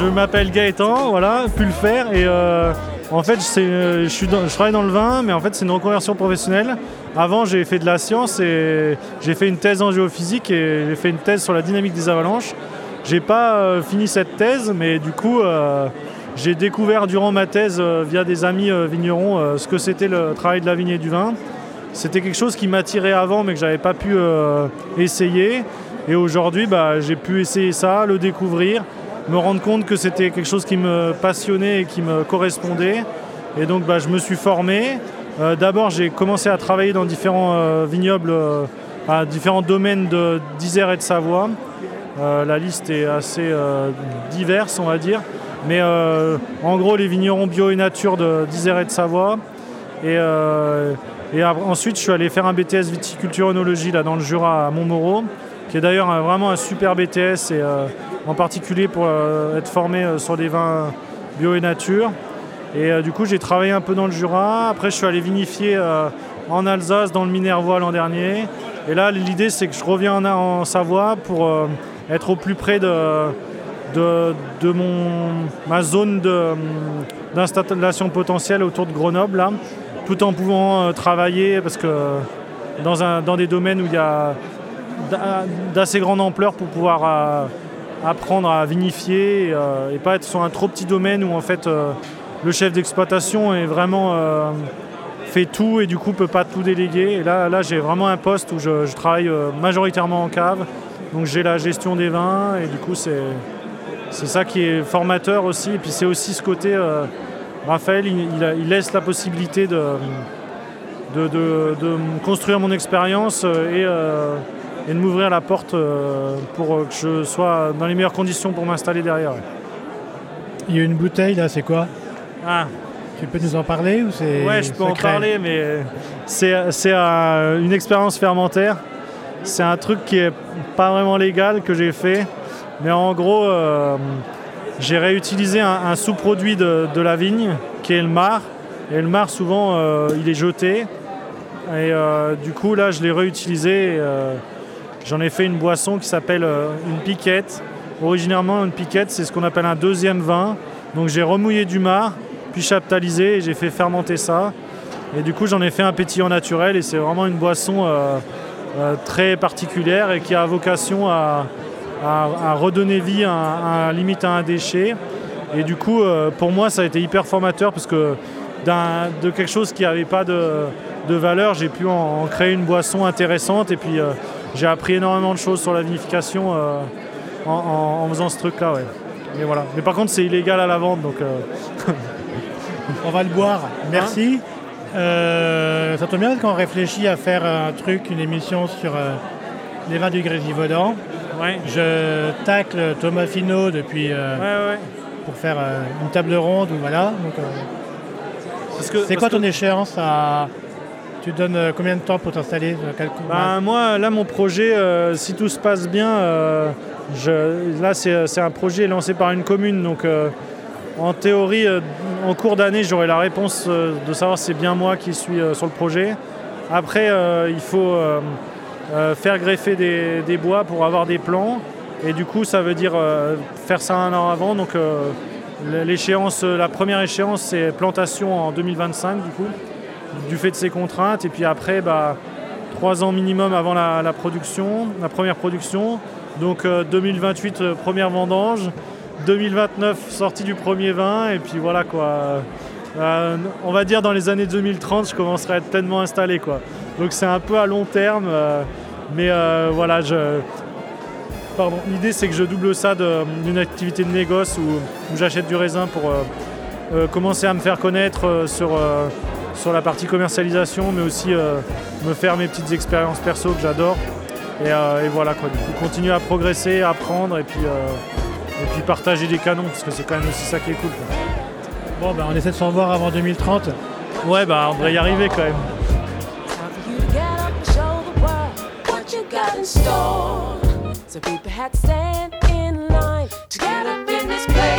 Je m'appelle Gaëtan, voilà, Pulfer, et euh, en fait, je, suis je travaille dans le vin, mais en fait, c'est une reconversion professionnelle. Avant, j'ai fait de la science et j'ai fait une thèse en géophysique et j'ai fait une thèse sur la dynamique des avalanches. J'ai pas euh, fini cette thèse, mais du coup, euh, j'ai découvert durant ma thèse, via des amis vignerons, ce que c'était le travail de la vigne et du vin. C'était quelque chose qui m'attirait avant, mais que j'avais pas pu essayer. Et aujourd'hui, bah, j'ai pu essayer ça, le découvrir, me rendre compte que c'était quelque chose qui me passionnait et qui me correspondait. Et donc, bah, je me suis formé. Euh, d'abord, j'ai commencé à travailler dans différents euh, vignobles, euh, à différents domaines d'Isère et de Savoie. la liste est assez diverse, on va dire. Mais en gros, les vignerons bio et nature d'Isère et de Savoie. Et, ensuite, je suis allé faire un BTS viticulture œnologie là, dans le Jura à Montmoreau qui est d'ailleurs vraiment un super BTS, et, euh, en particulier pour euh, être formé euh, sur des vins bio et nature. Et du coup, j'ai travaillé un peu dans le Jura. Après, je suis allé vinifier en Alsace, dans le Minervois l'an dernier. Et là, l'idée, c'est que je reviens en, Savoie pour être au plus près de, de, mon, ma zone d'installation potentielle autour de Grenoble, tout en pouvant travailler, parce que dans, un, dans des domaines où il y a d'assez grande ampleur pour pouvoir euh, apprendre à vinifier euh, et, pas être sur un trop petit domaine où en fait euh, le chef d'exploitation est vraiment fait tout et du coup peut pas tout déléguer. Et là, là j'ai vraiment un poste où je, travaille majoritairement en cave, donc j'ai la gestion des vins et du coup c'est c'est ça qui est formateur aussi. Et puis c'est aussi ce côté, Raphaël, il, laisse la possibilité de, de, de construire mon expérience et et de m'ouvrir la porte euh, pour que je sois dans les meilleures conditions pour m'installer derrière. Il y a une bouteille là, c'est quoi? Ah. Tu peux nous en parler ou c'est Ouais, je peux en parler, mais c'est euh, une expérience fermentaire. C'est un truc qui est pas vraiment légal que j'ai fait, mais en gros, euh, j'ai réutilisé un, sous-produit de, la vigne qui est le mar. Et le mar, souvent, il est jeté. Et du coup, là, je l'ai réutilisé. J'en ai fait une boisson qui s'appelle euh, une piquette. Originairement, une piquette, c'est ce qu'on appelle un deuxième vin. Donc j'ai remouillé du mar, puis chaptalisé et j'ai fait fermenter ça. Et du coup, j'en ai fait un pétillant naturel et c'est vraiment une boisson euh, euh, très particulière et qui a vocation à, redonner vie à, limite à un déchet. Et du coup, pour moi, ça a été hyper formateur parce que de quelque chose qui n'avait pas de, valeur, j'ai pu en, créer une boisson intéressante et puis j'ai appris énormément de choses sur la vinification euh, en, faisant ce truc-là. Ouais. Mais voilà. Mais par contre, c'est illégal à la vente, donc. Euh, on va le boire. Merci. Euh, ça tombe bien qu'on réfléchit à faire un truc, une émission sur les vins du Grésivaudan. Ouais. Je tacle Thomas Finot depuis pour faire une table ronde voilà. c'est quoi ton échéance à tu donnes euh, combien de temps pour t'installer bah, Moi, là, mon projet, euh, si tout se passe bien, euh, là, c'est un projet lancé par une commune. Donc, en théorie, en cours d'année, j'aurai la réponse de savoir si c'est bien moi qui suis sur le projet. Après, il faut faire greffer des, bois pour avoir des plans. Et du coup, ça veut dire faire ça un an avant. Donc, l'échéance, la première échéance, c'est plantation en 2025, du coup du fait de ces contraintes. Et puis après, bah, trois ans minimum avant la, production, la première production. Donc 2028, euh, euh, première vendange. 2029, sortie du premier vin. Et puis voilà quoi. Euh, on va dire dans les années 2030, je commencerai à être pleinement installé. Quoi. Donc c'est un peu à long terme. mais voilà, je... L'idée c'est que je double ça d'une activité de négoce où, j'achète du raisin pour commencer à me faire connaître sur sur la partie commercialisation, mais aussi euh, me faire mes petites expériences perso que j'adore. Et, euh, voilà quoi, du coup continuer à progresser, apprendre et puis, euh, et puis partager des canons, parce que c'est quand même aussi ça qui est cool. Bon ben on essaie de s'en voir avant 2030. Ouais bah on devrait y arriver quand même. this